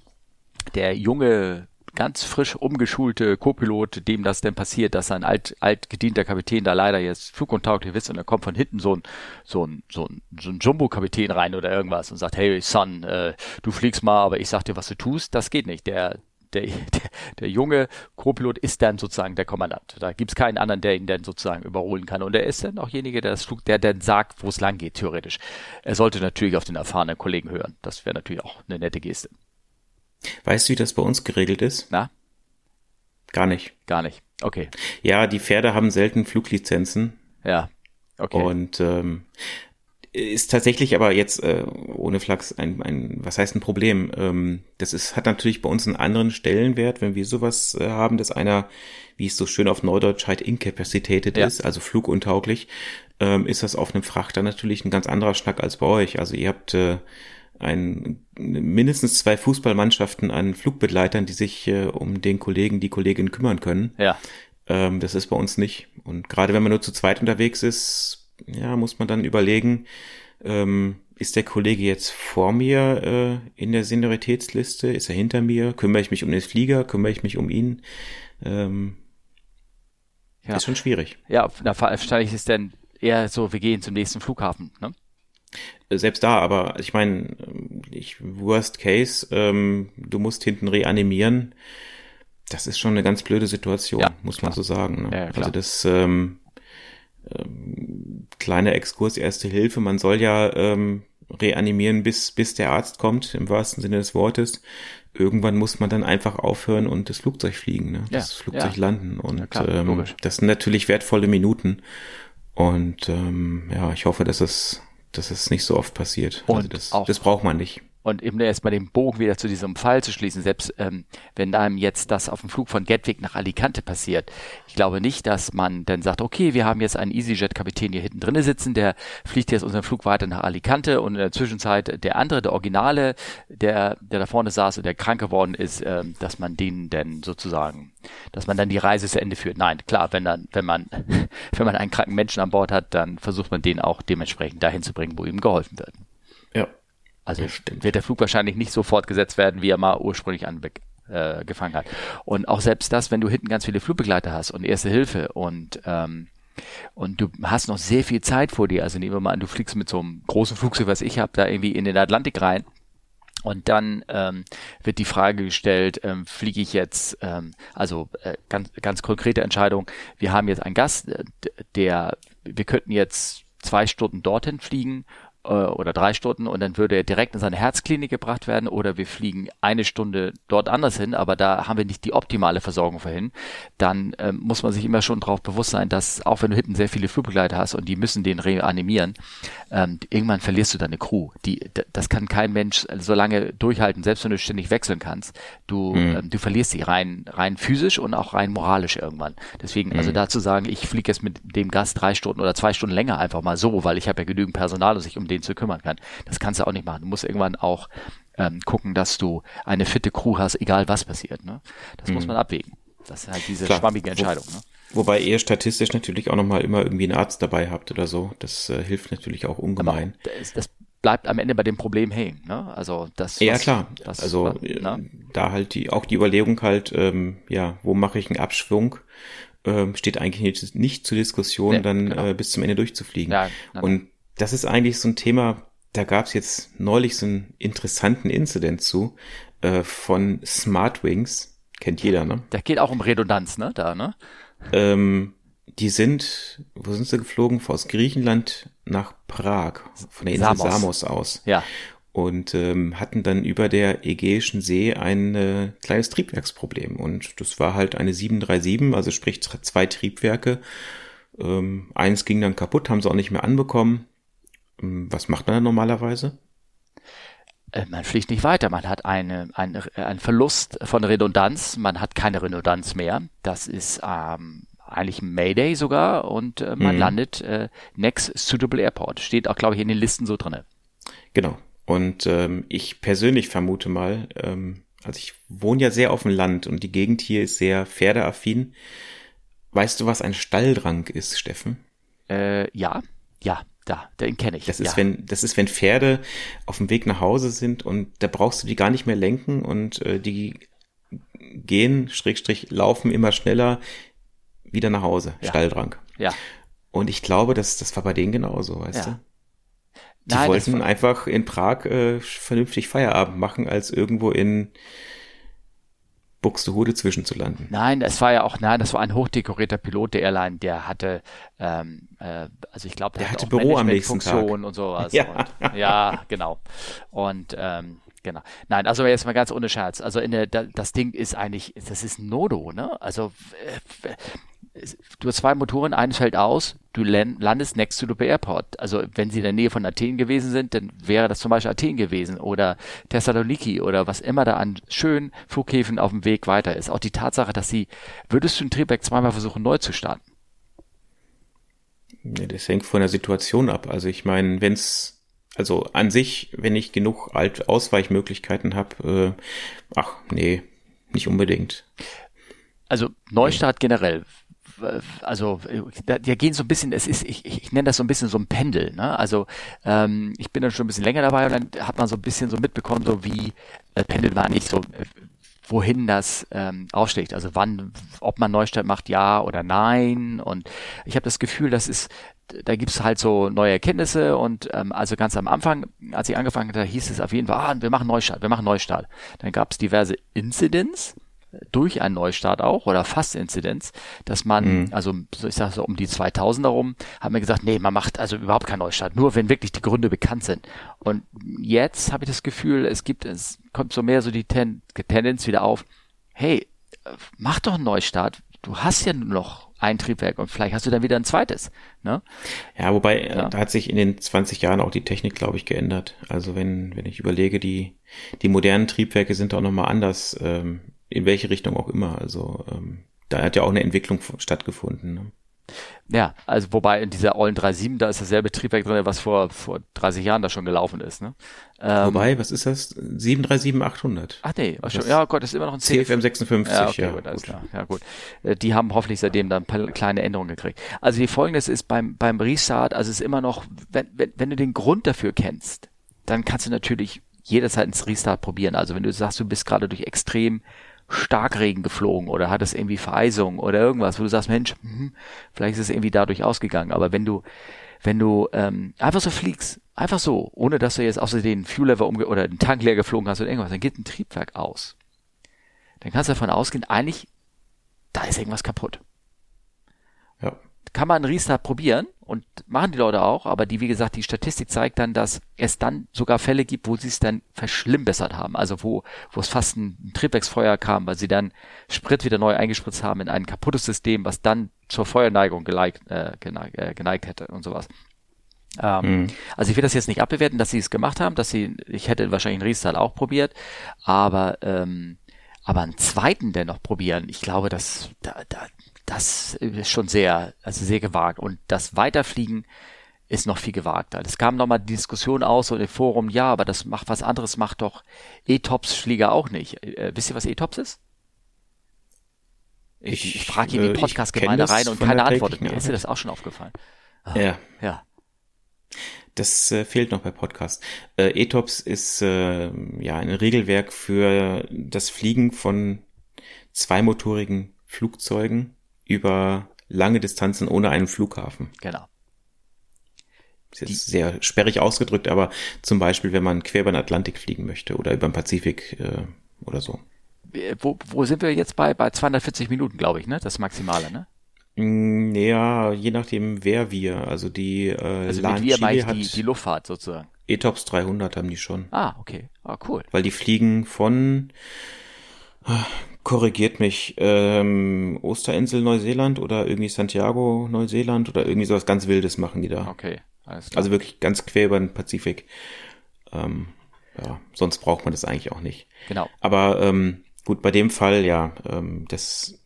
der junge ganz frisch umgeschulte Co-Pilot, dem das denn passiert, dass ein alt, alt gedienter Kapitän da leider jetzt fluguntauglich ist und da kommt von hinten so ein, so ein, so ein, so ein Jumbo-Kapitän rein oder irgendwas und sagt, hey Son, äh, du fliegst mal, aber ich sag dir, was du tust, das geht nicht. Der, der, der, der junge Co-Pilot ist dann sozusagen der Kommandant. Da gibt's keinen anderen, der ihn dann sozusagen überholen kann. Und er ist dann auch derjenige, der das Flug, der dann sagt, wo es lang geht, theoretisch. Er sollte natürlich auf den erfahrenen Kollegen hören. Das wäre natürlich auch eine nette Geste. Weißt du, wie das bei uns geregelt ist? Na? Gar nicht. Gar nicht. Okay. Ja, die Pferde haben selten Fluglizenzen. Ja. Okay. Und ähm, ist tatsächlich aber jetzt äh, ohne Flachs ein, ein, was heißt ein Problem? Ähm, das ist, hat natürlich bei uns einen anderen Stellenwert, wenn wir sowas äh, haben, dass einer, wie es so schön auf Neudeutsch halt incapacitated ja. ist, also fluguntauglich, ähm, ist das auf einem Frachter natürlich ein ganz anderer Schnack als bei euch. Also ihr habt äh, ein, mindestens zwei Fußballmannschaften an Flugbegleitern, die sich äh, um den Kollegen, die Kollegin kümmern können. Ja. Ähm, das ist bei uns nicht. Und gerade wenn man nur zu zweit unterwegs ist, ja, muss man dann überlegen, ähm, ist der Kollege jetzt vor mir äh, in der Senioritätsliste? Ist er hinter mir? Kümmere ich mich um den Flieger? Kümmere ich mich um ihn? Ähm, ja. Ist schon schwierig. Ja, wahrscheinlich ist dann eher so, wir gehen zum nächsten Flughafen, ne? Selbst da, aber ich meine, ich, worst case, ähm, du musst hinten reanimieren. Das ist schon eine ganz blöde Situation, ja, muss man so sagen. Ne? Ja, also das ähm, ähm, kleiner Exkurs Erste Hilfe, man soll ja ähm, reanimieren, bis, bis der Arzt kommt, im wahrsten Sinne des Wortes. Irgendwann muss man dann einfach aufhören und das Flugzeug fliegen, ne? das ja, Flugzeug landen. Und klar, ähm, das sind natürlich wertvolle Minuten. Und ähm, ja, ich hoffe, dass es dass es nicht so oft passiert. Und also das, auch, das braucht man nicht. Und eben erstmal den Bogen wieder zu diesem Fall zu schließen, selbst ähm, wenn einem jetzt das auf dem Flug von Gatwick nach Alicante passiert, ich glaube nicht, dass man dann sagt, okay, wir haben jetzt einen EasyJet-Kapitän hier hinten drinne sitzen, der fliegt jetzt unseren Flug weiter nach Alicante und in der Zwischenzeit der andere, der Originale, der, der da vorne saß und der krank geworden ist, ähm, dass man den denn sozusagen, dass man dann die Reise zu Ende führt. Nein, klar, wenn dann, wenn man, wenn man einen kranken Menschen an Bord hat, dann versucht man den auch dementsprechend dahin zu bringen, wo ihm geholfen wird. Ja. Also ja, wird der Flug wahrscheinlich nicht so fortgesetzt werden, wie er mal ursprünglich angefangen äh, hat. Und auch selbst das, wenn du hinten ganz viele Flugbegleiter hast und Erste Hilfe und ähm, und du hast noch sehr viel Zeit vor dir. Also nehmen wir mal an, du fliegst mit so einem großen Flugzeug, was ich habe, da irgendwie in den Atlantik rein. Und dann ähm, wird die Frage gestellt, ähm, fliege ich jetzt, ähm, also äh, ganz, ganz konkrete Entscheidung, wir haben jetzt einen Gast, äh, der, wir könnten jetzt zwei Stunden dorthin fliegen äh, oder drei Stunden und dann würde er direkt in seine Herzklinik gebracht werden oder wir fliegen eine Stunde dort anders hin, aber da haben wir nicht die optimale Versorgung vorhin, dann ähm, muss man sich immer schon darauf bewusst sein, dass auch wenn du hinten sehr viele Flugbegleiter hast und die müssen den reanimieren, ähm, irgendwann verlierst du deine Crew. Die, das kann kein Mensch so lange durchhalten, selbst wenn du ständig wechseln kannst. Du, mhm. ähm, du verlierst sie rein, rein physisch und auch rein moralisch irgendwann. Deswegen, also mhm. dazu sagen, ich fliege jetzt mit dem Gast drei Stunden oder zwei Stunden länger einfach mal so, weil ich habe ja genügend Personal, um sich um den zu kümmern kann. Das kannst du auch nicht machen. Du musst irgendwann auch ähm, gucken, dass du eine fitte Crew hast, egal was passiert. Ne? Das mhm. muss man abwägen. Das ist halt diese Klar. schwammige Entscheidung. Ne? Wobei ihr statistisch natürlich auch nochmal immer irgendwie einen Arzt dabei habt oder so. Das äh, hilft natürlich auch ungemein. Das, das, bleibt am Ende bei dem Problem hängen. Ne? Also das. Ja was, klar. Das, also was, ne? da halt die auch die Überlegung halt, ähm, ja, wo mache ich einen Abschwung? Ähm, steht eigentlich nicht, nicht zur Diskussion, nee, dann genau. äh, bis zum Ende durchzufliegen. Ja, Und das ist eigentlich so ein Thema, da gab es jetzt neulich so einen interessanten Incident zu äh, von Smartwings. Kennt jeder, ne? Da geht auch um Redundanz, ne? Da, ne? Ähm, die sind, wo sind sie geflogen? Aus Griechenland nach Prag, von der Insel Samos, Samos aus. Ja. Und ähm, hatten dann über der Ägäischen See ein äh, kleines Triebwerksproblem. Und das war halt eine 737, also sprich zwei Triebwerke. Ähm, eins ging dann kaputt, haben sie auch nicht mehr anbekommen. Ähm, was macht man dann normalerweise? Äh, man fliegt nicht weiter. Man hat eine, eine, einen Verlust von Redundanz. Man hat keine Redundanz mehr. Das ist ähm, eigentlich Mayday sogar und äh, man mhm. landet äh, next suitable airport. Steht auch, glaube ich, in den Listen so drinne. Genau. Und ähm, ich persönlich vermute mal, ähm, also ich wohne ja sehr auf dem Land und die Gegend hier ist sehr pferdeaffin. Weißt du, was ein Stalldrang ist, Steffen? Äh, ja, ja, da, den kenne ich. Das ist, ja. wenn, das ist, wenn Pferde auf dem Weg nach Hause sind und da brauchst du die gar nicht mehr lenken und äh, die gehen, Schrägstrich, laufen immer schneller wieder nach Hause. Ja. Stalldrang. Ja. Und ich glaube, das, das war bei denen genauso, weißt ja. du? Die Nein, wollten einfach in Prag äh, vernünftig Feierabend machen, als irgendwo in Buxtehude zwischenzulanden. Nein, es war ja auch, nein, das war ein hochdekorierter Pilot der Airline, der hatte, ähm, äh, also ich glaube, der, der hatte, hatte Büro am nächsten Tag. und sowas. Ja, und, ja genau. Und ähm, Genau. Nein, also jetzt mal ganz ohne Scherz. Also in der, das Ding ist eigentlich, das ist Nodo, ne? Also du hast zwei Motoren, eines fällt aus, du landest next to the airport. Also wenn sie in der Nähe von Athen gewesen sind, dann wäre das zum Beispiel Athen gewesen oder Thessaloniki oder was immer da an schönen Flughäfen auf dem Weg weiter ist. Auch die Tatsache, dass sie, würdest du in Triebwerk zweimal versuchen neu zu starten? Ja, das hängt von der Situation ab. Also ich meine, wenn es also an sich, wenn ich genug Alt Ausweichmöglichkeiten habe, äh, ach nee, nicht unbedingt. Also Neustart generell. Also da, da gehen so ein bisschen, es ist, ich, ich, ich nenne das so ein bisschen so ein Pendel. Ne? Also ähm, ich bin dann schon ein bisschen länger dabei und dann hat man so ein bisschen so mitbekommen, so wie äh, Pendel war nicht so, äh, wohin das ähm, ausschlägt. Also wann, ob man Neustart macht, ja oder nein. Und ich habe das Gefühl, das ist da gibt's halt so neue Erkenntnisse und ähm, also ganz am Anfang, als ich angefangen hatte, hieß es auf jeden Fall, ah, wir machen Neustart, wir machen Neustart. Dann gab's diverse Incidents durch einen Neustart auch oder fast Incidents, dass man, mhm. also ich sag so um die 2000 herum, haben wir gesagt, nee, man macht also überhaupt keinen Neustart, nur wenn wirklich die Gründe bekannt sind. Und jetzt habe ich das Gefühl, es gibt, es kommt so mehr so die Ten Tendenz wieder auf, hey, mach doch einen Neustart, du hast ja nur noch ein Triebwerk und vielleicht hast du dann wieder ein zweites. Ne? Ja, wobei äh, ja. da hat sich in den 20 Jahren auch die Technik, glaube ich, geändert. Also wenn, wenn ich überlege, die, die modernen Triebwerke sind auch nochmal anders, ähm, in welche Richtung auch immer. Also ähm, da hat ja auch eine Entwicklung stattgefunden. Ne? Ja, also wobei in dieser Ollen 3.7, da ist dasselbe Triebwerk drin, was vor, vor 30 Jahren da schon gelaufen ist. Ne? Ähm, wobei, was ist das? 737-800. Ach nee, schon, ja Gott, das ist immer noch ein CFM 56, ja. Okay, ja, gut, gut. ja gut. Äh, die haben hoffentlich seitdem dann ein paar kleine Änderungen gekriegt. Also die folgendes ist beim, beim Restart, also es ist immer noch, wenn, wenn, wenn du den Grund dafür kennst, dann kannst du natürlich jederzeit ins Restart probieren. Also wenn du sagst, du bist gerade durch extrem Starkregen geflogen oder hat es irgendwie Vereisung oder irgendwas, wo du sagst, Mensch, hm, vielleicht ist es irgendwie dadurch ausgegangen. Aber wenn du, wenn du ähm, einfach so fliegst, einfach so, ohne dass du jetzt außer den Fuel Lever umge oder den Tank leer geflogen hast oder irgendwas, dann geht ein Triebwerk aus. Dann kannst du davon ausgehen, eigentlich, da ist irgendwas kaputt. Ja. Kann man einen Restart probieren und machen die Leute auch, aber die, wie gesagt, die Statistik zeigt dann, dass es dann sogar Fälle gibt, wo sie es dann verschlimmbessert haben. Also wo, wo es fast ein Triebwerksfeuer kam, weil sie dann Sprit wieder neu eingespritzt haben in ein kaputtes System, was dann zur Feuerneigung geneigt, äh, geneigt, äh, geneigt hätte und sowas. Ähm, mhm. Also ich will das jetzt nicht abbewerten, dass sie es gemacht haben, dass sie, ich hätte wahrscheinlich einen Riestal auch probiert, aber ähm, aber einen zweiten dennoch probieren, ich glaube, das, da, da, das ist schon sehr, also sehr gewagt. Und das Weiterfliegen ist noch viel gewagter. Es kam nochmal die Diskussion aus so im Forum, ja, aber das macht was anderes, macht doch E-Tops-Flieger auch nicht. Äh, wisst ihr, was E-Tops ist? Ich, ich, frage hier in die äh, Podcast-Gemeinde rein und keiner antwortet mir. Ist dir das auch schon aufgefallen? Ah, ja. Ja. Das äh, fehlt noch bei Podcast. Äh, ETOPS ist äh, ja ein Regelwerk für das Fliegen von zweimotorigen Flugzeugen über lange Distanzen ohne einen Flughafen. Genau. Ist jetzt Die, sehr sperrig ausgedrückt, aber zum Beispiel, wenn man quer über den Atlantik fliegen möchte oder über den Pazifik äh, oder so. Wo, wo sind wir jetzt bei? Bei 240 Minuten, glaube ich, ne? Das Maximale, ne? Mm, ja, je nachdem, wer wir. Also die äh, also LAN wir Chile hat die, die Luftfahrt sozusagen. ETOPS 300 haben die schon. Ah, okay. Ah, cool. Weil die fliegen von korrigiert mich, ähm, Osterinsel Neuseeland oder irgendwie Santiago Neuseeland oder irgendwie sowas ganz Wildes machen die da. Okay, alles klar. Also wirklich ganz quer über den Pazifik. Ähm, ja, sonst braucht man das eigentlich auch nicht. Genau. Aber ähm, gut, bei dem Fall, ja, ähm, das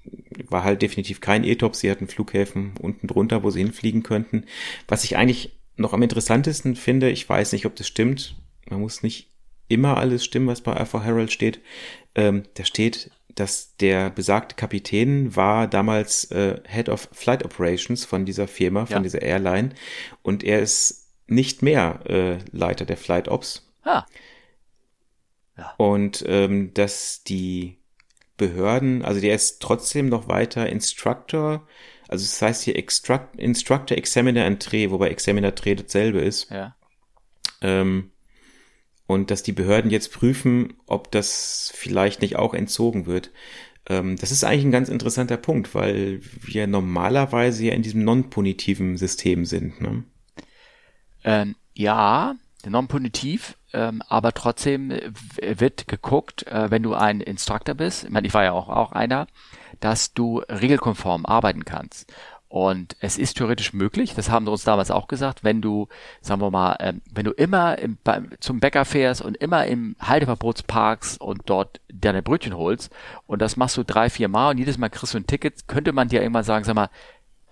war halt definitiv kein E-Top. Sie hatten Flughäfen unten drunter, wo sie hinfliegen könnten. Was ich eigentlich noch am interessantesten finde, ich weiß nicht, ob das stimmt. Man muss nicht immer alles stimmen, was bei Alpha Herald steht. Ähm, da steht, dass der besagte Kapitän war damals äh, Head of Flight Operations von dieser Firma, von ja. dieser Airline. Und er ist nicht mehr äh, Leiter der Flight Ops. Ah. Ja. Und ähm, dass die Behörden, also der ist trotzdem noch weiter Instructor, also das heißt hier Extract, Instructor, Examiner and Tre, wobei Examiner Tre dasselbe ist. Ja. Ähm, und dass die Behörden jetzt prüfen, ob das vielleicht nicht auch entzogen wird. Ähm, das ist eigentlich ein ganz interessanter Punkt, weil wir normalerweise ja in diesem non-punitiven System sind. Ne? Ähm, ja, non-punitiv, ähm, aber trotzdem wird geguckt, äh, wenn du ein Instructor bist, ich meine, ich war ja auch, auch einer, dass du regelkonform arbeiten kannst. Und es ist theoretisch möglich, das haben sie uns damals auch gesagt, wenn du, sagen wir mal, ähm, wenn du immer im, beim, zum Bäcker fährst und immer im Halteverbot parkst und dort deine Brötchen holst und das machst du drei, vier Mal und jedes Mal kriegst du ein Ticket, könnte man dir irgendwann sagen, sag mal,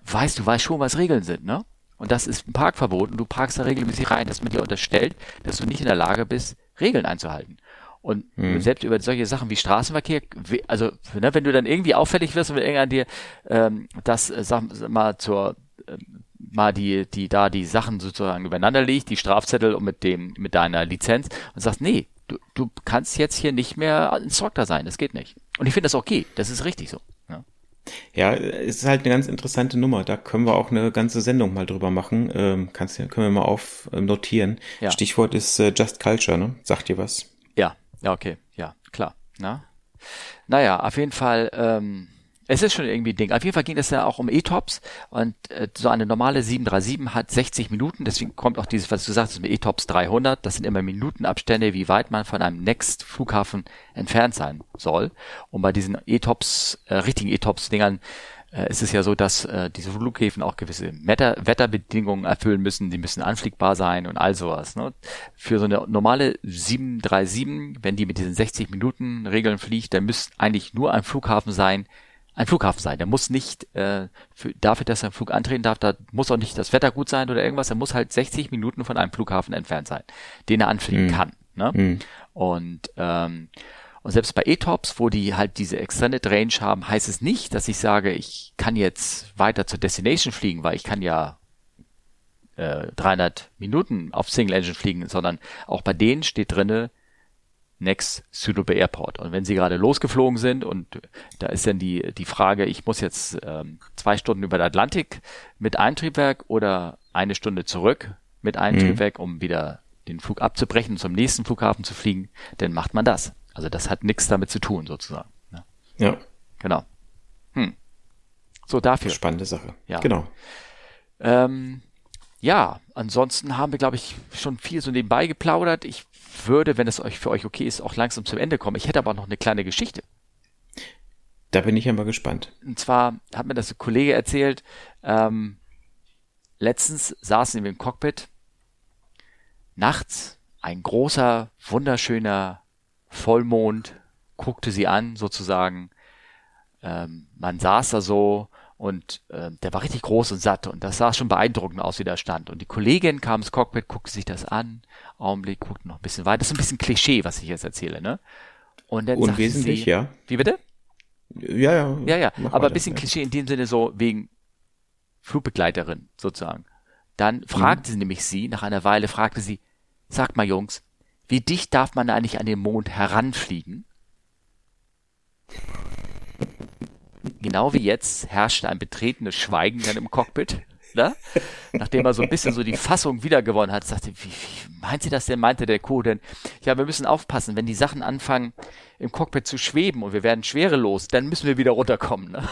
weißt du, weißt schon, was Regeln sind, ne? Und das ist ein Parkverbot und du parkst da regelmäßig rein, dass man dir unterstellt, dass du nicht in der Lage bist, Regeln einzuhalten. Und hm. selbst über solche Sachen wie Straßenverkehr, also ne, wenn du dann irgendwie auffällig wirst und wenn irgendwann dir ähm, das, äh, sag mal, zur äh, mal die, die da die Sachen sozusagen übereinander legt, die Strafzettel und mit dem, mit deiner Lizenz und sagst, nee, du, du kannst jetzt hier nicht mehr Instructor sein, das geht nicht. Und ich finde das okay, das ist richtig so. Ja. Ja, es ist halt eine ganz interessante Nummer. Da können wir auch eine ganze Sendung mal drüber machen. Ähm, kannst, können wir mal auf ähm, notieren. Ja. Stichwort ist äh, Just Culture, ne? Sagt dir was? Ja, okay, ja, klar. Na? Naja, auf jeden Fall, ähm, es ist schon irgendwie ein Ding. Auf jeden Fall ging es ja auch um E-Tops und äh, so eine normale 737 hat 60 Minuten, deswegen kommt auch dieses, was du sagst, mit E-Tops 300, das sind immer Minutenabstände, wie weit man von einem Next-Flughafen entfernt sein soll. Und bei diesen E-Tops, äh, richtigen E-Tops-Dingern äh, ist es ja so, dass äh, diese Flughäfen auch gewisse Wetter Wetterbedingungen erfüllen müssen, die müssen anfliegbar sein und all sowas. Ne? Für so eine normale 737, wenn die mit diesen 60 Minuten Regeln fliegt, dann müsste eigentlich nur ein Flughafen sein, ein Flughafen sein. Der muss nicht, äh, für, dafür, dass er einen Flug antreten darf, da muss auch nicht das Wetter gut sein oder irgendwas, er muss halt 60 Minuten von einem Flughafen entfernt sein, den er anfliegen mhm. kann. Ne? Mhm. Und ähm, und selbst bei E-Tops, wo die halt diese Extended Range haben, heißt es nicht, dass ich sage, ich kann jetzt weiter zur Destination fliegen, weil ich kann ja äh, 300 Minuten auf Single Engine fliegen, sondern auch bei denen steht drinne Next Suitable Airport. Und wenn sie gerade losgeflogen sind und da ist dann die, die Frage, ich muss jetzt ähm, zwei Stunden über den Atlantik mit einem Triebwerk oder eine Stunde zurück mit einem mhm. Triebwerk, um wieder den Flug abzubrechen und zum nächsten Flughafen zu fliegen, dann macht man das. Also das hat nichts damit zu tun, sozusagen. Ne? Ja. Genau. Hm. So dafür. Spannende Sache. Ja. Genau. Ähm, ja, ansonsten haben wir, glaube ich, schon viel so nebenbei geplaudert. Ich würde, wenn es euch für euch okay ist, auch langsam zum Ende kommen. Ich hätte aber noch eine kleine Geschichte. Da bin ich ja mal gespannt. Und zwar hat mir das ein Kollege erzählt, ähm, letztens saßen wir im Cockpit, nachts ein großer, wunderschöner Vollmond guckte sie an, sozusagen. Ähm, man saß da so und äh, der war richtig groß und satt und das sah schon beeindruckend aus, wie der stand. Und die Kollegin kam ins Cockpit, guckte sich das an, Augenblick, guckte noch ein bisschen weiter. Das ist ein bisschen Klischee, was ich jetzt erzähle, ne? Und dann Unwesentlich, sie, ja. Wie bitte? Ja, ja. Ja, ja, aber ein bisschen ja. Klischee in dem Sinne so wegen Flugbegleiterin sozusagen. Dann fragte mhm. sie nämlich sie, nach einer Weile fragte sie, sag mal Jungs, wie dicht darf man eigentlich an den Mond heranfliegen? Genau wie jetzt herrschte ein betretenes Schweigen dann im Cockpit. Ne? Nachdem er so ein bisschen so die Fassung wiedergewonnen hat, sagte, wie, wie meint sie das denn, meinte der Co. denn, ja, wir müssen aufpassen, wenn die Sachen anfangen im Cockpit zu schweben und wir werden schwerelos, dann müssen wir wieder runterkommen. Ne?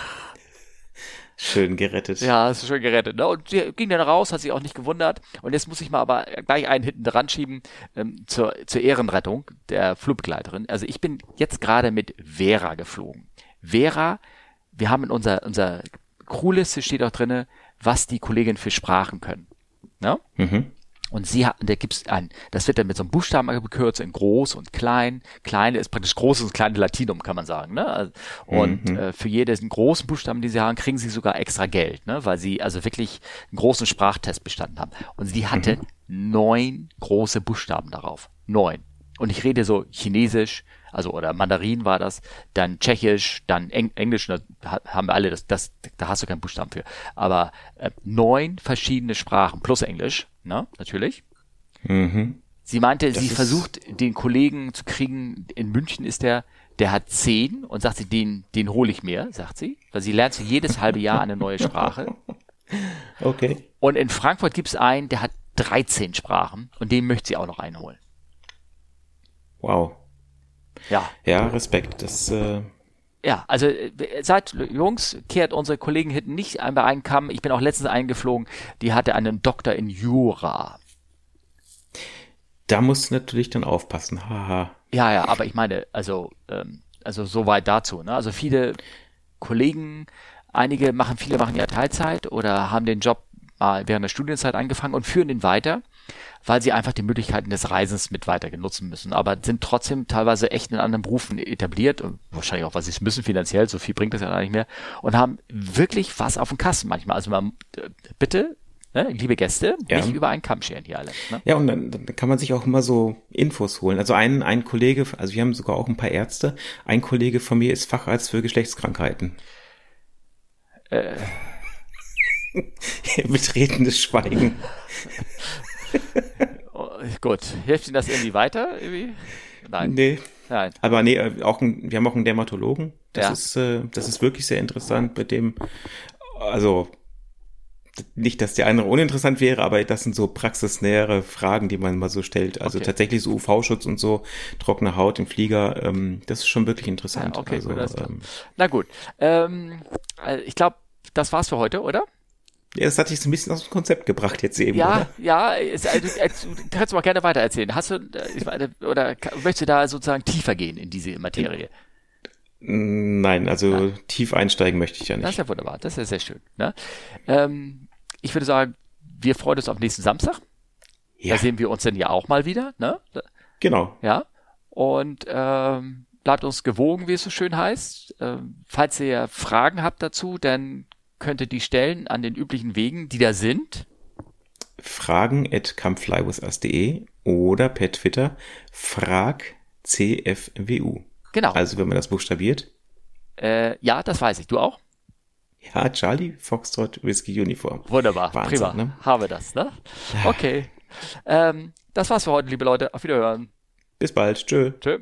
Schön gerettet. Ja, ist schön gerettet. Ne? Und sie ging dann raus, hat sich auch nicht gewundert. Und jetzt muss ich mal aber gleich einen hinten dran schieben ähm, zur, zur Ehrenrettung der Flugbegleiterin. Also ich bin jetzt gerade mit Vera geflogen. Vera, wir haben in unserer, unserer Crewliste steht auch drinne, was die Kolleginnen für Sprachen können. Ne? Mhm. Und sie hat, da gibt's ein, das wird dann mit so einem Buchstaben gekürzt in groß und klein. Kleine ist praktisch großes und kleine Latinum, kann man sagen. Ne? Also, und mhm. äh, für jeden großen Buchstaben, die sie haben, kriegen sie sogar extra Geld, ne? weil sie also wirklich einen großen Sprachtest bestanden haben. Und sie hatte mhm. neun große Buchstaben darauf. Neun. Und ich rede so Chinesisch, also oder Mandarin war das, dann Tschechisch, dann Eng Englisch, da haben wir alle, das, das, da hast du keinen Buchstaben für. Aber äh, neun verschiedene Sprachen plus Englisch, ne, natürlich. Mhm. Sie meinte, das sie versucht, den Kollegen zu kriegen, in München ist der, der hat zehn und sagt sie, den, den hole ich mir, sagt sie. Weil sie lernt so jedes halbe Jahr eine neue Sprache. Okay. Und in Frankfurt gibt's einen, der hat 13 Sprachen und den möchte sie auch noch einholen. Wow. Ja. Ja, Respekt. Das, äh ja, also äh, seid Jungs, kehrt unsere Kollegen hinten nicht bei einen Kamm. Ich bin auch letztens eingeflogen, die hatte einen Doktor in Jura. Da musst du natürlich dann aufpassen. Haha. Ja, ja, aber ich meine, also, ähm, also soweit dazu. Ne? Also viele Kollegen, einige machen, viele machen ja Teilzeit oder haben den Job mal während der Studienzeit angefangen und führen den weiter weil sie einfach die Möglichkeiten des Reisens mit weiter genutzen müssen, aber sind trotzdem teilweise echt in anderen Berufen etabliert und wahrscheinlich auch, weil sie es müssen finanziell, so viel bringt das ja nicht mehr und haben wirklich was auf dem Kasten manchmal. Also man, bitte, ne, liebe Gäste, ja. nicht über einen Kamm scheren hier alle. Ne? Ja, und dann, dann kann man sich auch immer so Infos holen. Also ein, ein Kollege, also wir haben sogar auch ein paar Ärzte, ein Kollege von mir ist Facharzt für Geschlechtskrankheiten. Äh. Betretenes Schweigen. oh, gut, hilft Ihnen das irgendwie weiter? Irgendwie? Nein. Nee. Nein. Aber nee, äh, auch ein, wir haben auch einen Dermatologen. Das ja. ist, äh, das ist wirklich sehr interessant mit dem, also nicht, dass der andere uninteressant wäre, aber das sind so praxisnähere Fragen, die man mal so stellt. Also okay. tatsächlich so UV-Schutz und so, trockene Haut im Flieger, ähm, das ist schon wirklich interessant. Ja, okay, also, gut, ähm, Na gut, ähm, äh, ich glaube, das war's für heute, oder? Ja, das hat dich so ein bisschen aus dem Konzept gebracht jetzt eben. Ja, oder? ja, es, also, du kannst mal gerne weitererzählen. Hast du, oder möchtest du da sozusagen tiefer gehen in diese Materie? Nein, also ja. tief einsteigen möchte ich ja nicht. Das ist ja wunderbar, das ist ja sehr schön. Ne? Ähm, ich würde sagen, wir freuen uns auf nächsten Samstag. Ja. Da sehen wir uns dann ja auch mal wieder. Ne? Genau. Ja. Und ähm, bleibt uns gewogen, wie es so schön heißt. Ähm, falls ihr Fragen habt dazu, dann könnte die stellen an den üblichen Wegen, die da sind. Fragen at comeflywithus.de oder per Twitter frag CFWU. Genau. Also wenn man das buchstabiert. Äh, ja, das weiß ich. Du auch? Ja, Charlie Foxtrot Whiskey Uniform. Wunderbar, Wahnsinn, prima. Ne? Haben wir das, ne? Okay. Ähm, das war's für heute, liebe Leute. Auf Wiederhören. Bis bald. Tschö. Tschö.